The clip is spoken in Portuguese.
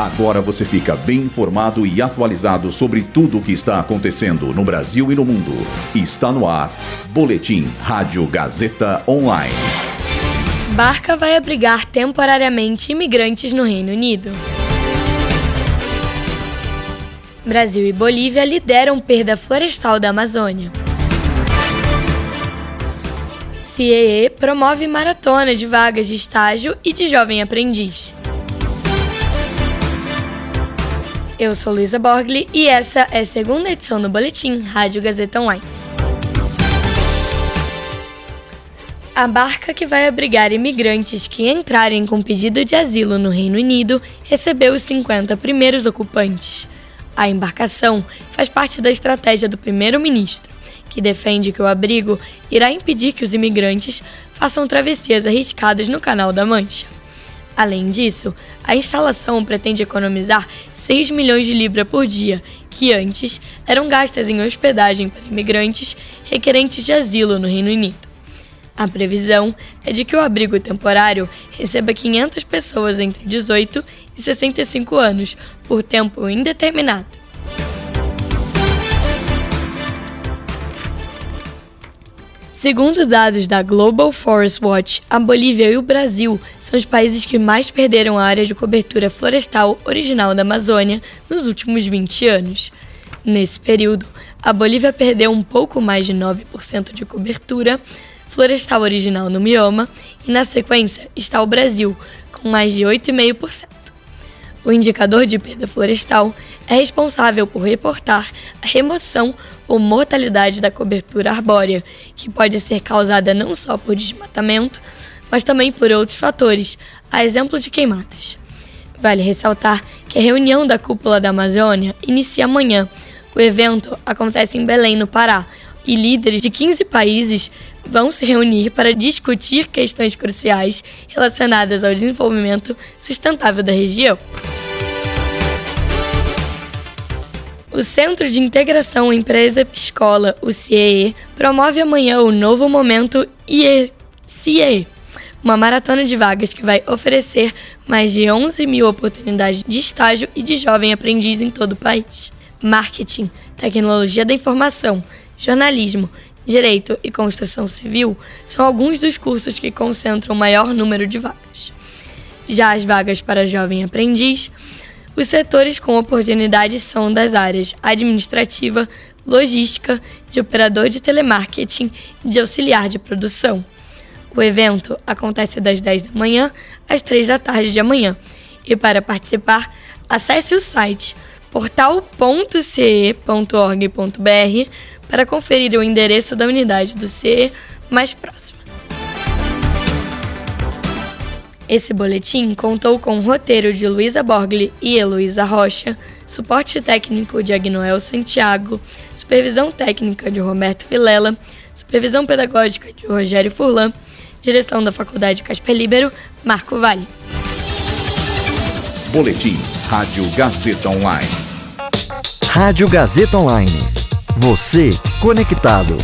Agora você fica bem informado e atualizado sobre tudo o que está acontecendo no Brasil e no mundo. Está no ar. Boletim Rádio Gazeta Online. Barca vai abrigar temporariamente imigrantes no Reino Unido. Brasil e Bolívia lideram perda florestal da Amazônia. CIEE promove maratona de vagas de estágio e de jovem aprendiz. Eu sou Luísa Borgli e essa é a segunda edição do Boletim Rádio Gazeta Online. A barca que vai abrigar imigrantes que entrarem com pedido de asilo no Reino Unido recebeu os 50 primeiros ocupantes. A embarcação faz parte da estratégia do primeiro-ministro, que defende que o abrigo irá impedir que os imigrantes façam travessias arriscadas no Canal da Mancha. Além disso, a instalação pretende economizar 6 milhões de libras por dia, que antes eram gastas em hospedagem para imigrantes requerentes de asilo no Reino Unido. A previsão é de que o abrigo temporário receba 500 pessoas entre 18 e 65 anos, por tempo indeterminado. Segundo dados da Global Forest Watch, a Bolívia e o Brasil são os países que mais perderam a área de cobertura florestal original da Amazônia nos últimos 20 anos. Nesse período, a Bolívia perdeu um pouco mais de 9% de cobertura florestal original no mioma e, na sequência, está o Brasil, com mais de 8,5%. O indicador de perda florestal é responsável por reportar a remoção ou mortalidade da cobertura arbórea, que pode ser causada não só por desmatamento, mas também por outros fatores, a exemplo de queimadas. Vale ressaltar que a reunião da Cúpula da Amazônia inicia amanhã. O evento acontece em Belém, no Pará, e líderes de 15 países vão se reunir para discutir questões cruciais relacionadas ao desenvolvimento sustentável da região. O Centro de Integração Empresa-Escola, o CIE, promove amanhã o novo momento IE-CIE, uma maratona de vagas que vai oferecer mais de 11 mil oportunidades de estágio e de jovem aprendiz em todo o país. Marketing, tecnologia da informação, jornalismo, direito e construção civil são alguns dos cursos que concentram o maior número de vagas. Já as vagas para jovem aprendiz os setores com oportunidades são das áreas administrativa, logística, de operador de telemarketing e de auxiliar de produção. O evento acontece das 10 da manhã às 3 da tarde de amanhã. E para participar, acesse o site portal.ce.org.br para conferir o endereço da unidade do CE mais próxima. Esse boletim contou com o roteiro de Luísa Borgli e Heloísa Rocha, suporte técnico de Agnoel Santiago, supervisão técnica de Roberto Vilela, supervisão pedagógica de Rogério Furlan, direção da Faculdade Casper Libero, Marco Vale. Boletim Rádio Gazeta Online. Rádio Gazeta Online. Você conectado.